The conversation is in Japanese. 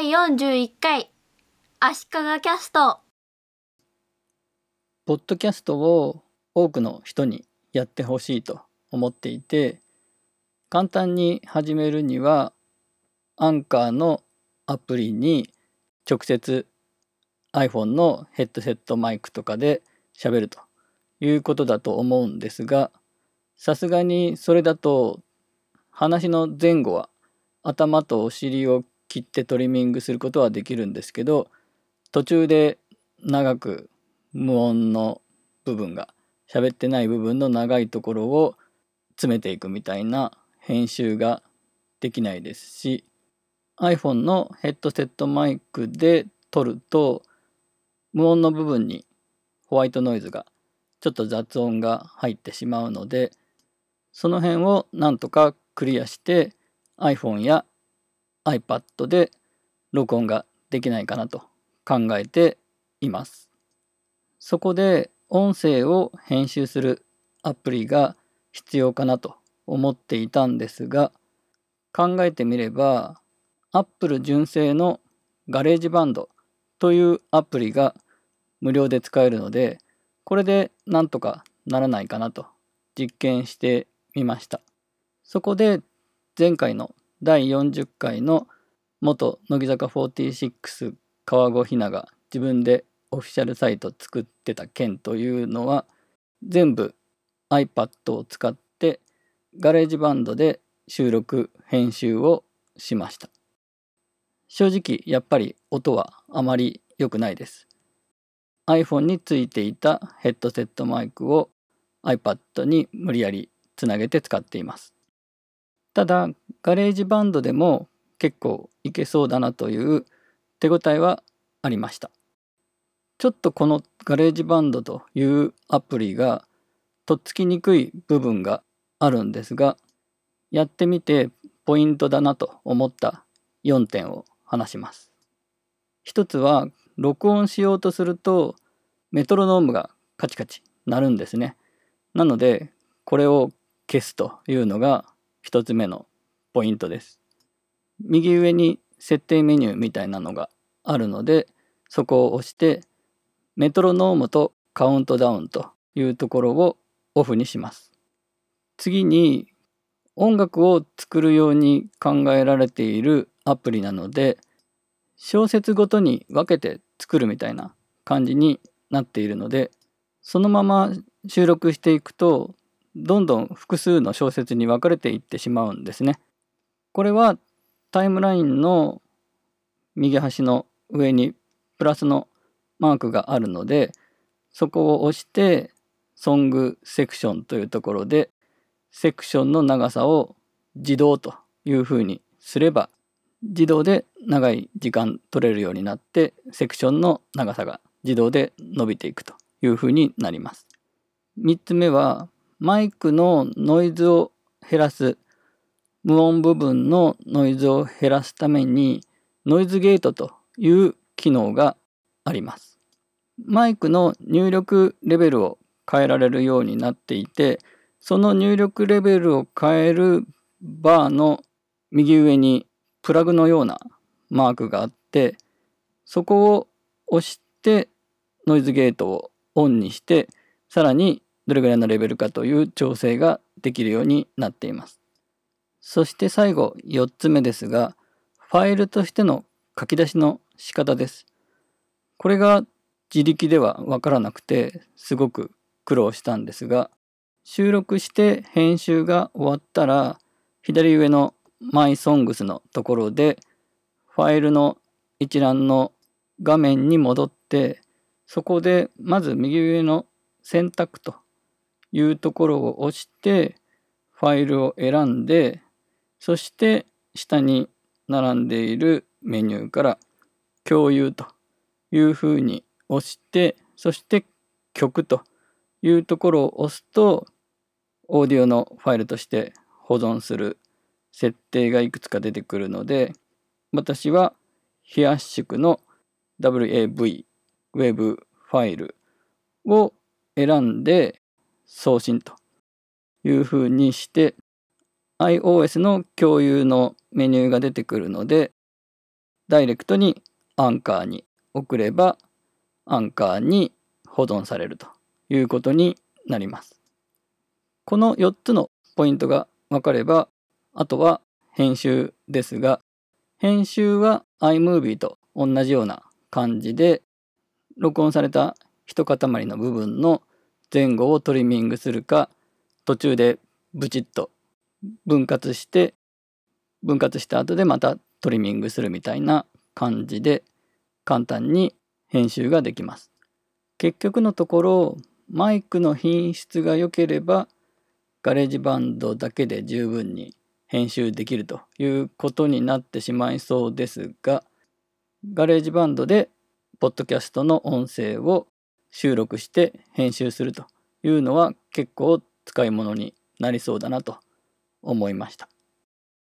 第41回足利キャスト。ポッドキャストを多くの人にやってほしいと思っていて簡単に始めるにはアンカーのアプリに直接 iPhone のヘッドセットマイクとかで喋るということだと思うんですがさすがにそれだと話の前後は頭とお尻を切ってトリミングすることはできるんですけど途中で長く無音の部分が喋ってない部分の長いところを詰めていくみたいな編集ができないですし iPhone のヘッドセットマイクで撮ると無音の部分にホワイトノイズがちょっと雑音が入ってしまうのでその辺をなんとかクリアして iPhone や iPad で録音ができないかなと考えています。そこで音声を編集するアプリが必要かなと思っていたんですが考えてみれば Apple 純正の GarageBandというアプリが無料で使えるのでこれでなんとかならないかなと実験してみましたそこで前回の第40回の元乃木坂46川後陽菜が自分でオフィシャルサイト作ってた件というのは全部 iPad を使って GarageBand で収録編集をしました。正直やっぱり音はあまり良くないです。iPhone についていたヘッドセットマイクを iPad に無理やりつなげて使っています。ただ GarageBand でも結構いけそうだなという手応えはありました。ちょっとこの GarageBand というアプリがとっつきにくい部分があるんですがやってみてポイントだなと思った4点を話します。一つは録音しようとするとメトロノームがカチカチ鳴るんですね。なのでこれを消すというのが一つ目のポイントです右上に設定メニューみたいなのがあるのでそこを押してメトロノームとカウントダウンというところをオフにします次に音楽を作るように考えられているアプリなので小説ごとに分けて作るみたいな感じになっているのでそのまま収録していくとどんどん複数の小説に分かれていってしまうんですね。これはタイムラインの右端の上にプラスのマークがあるのでそこを押してソングセクションというところでセクションの長さを自動というふうにすれば自動で長い時間取れるようになってセクションの長さが自動で伸びていくというふうになります。3つ目はマイクのノイズを減らす無音部分のノイズを減らすためにノイズゲートという機能があります。マイクの入力レベルを変えられるようになっていてその入力レベルを変えるバーの右上にプラグのようなマークがあってそこを押してノイズゲートをオンにしてさらにどれぐらいのレベルかという調整ができるようになっています。そして最後4つ目ですがファイルとしての書き出しの仕方です。これが自力ではわからなくてすごく苦労したんですが収録して編集が終わったら左上の MySongs のところでファイルの一覧の画面に戻ってそこでまず右上の選択というところを押してファイルを選んでそして下に並んでいるメニューから共有というふうに押してそして曲というところを押すとオーディオのファイルとして保存する設定がいくつか出てくるので私は非圧縮の WAV ウェブファイルを選んで送信というふうにして iOS の共有のメニューが出てくるのでダイレクトにアンカーに送ればアンカーに保存されるということになります。この4つのポイントが分かればあとは編集ですが編集は iMovie と同じような感じで録音された一塊の部分の前後をトリミングするか途中でブチッと分割して分割した後でまたトリミングするみたいな感じで簡単に編集ができます。結局のところマイクの品質が良ければ GarageBand だけで十分に編集できるということになってしまいそうですが GarageBand でポッドキャストの音声を収録して編集するというのは結構使い物になりそうだなと思いました。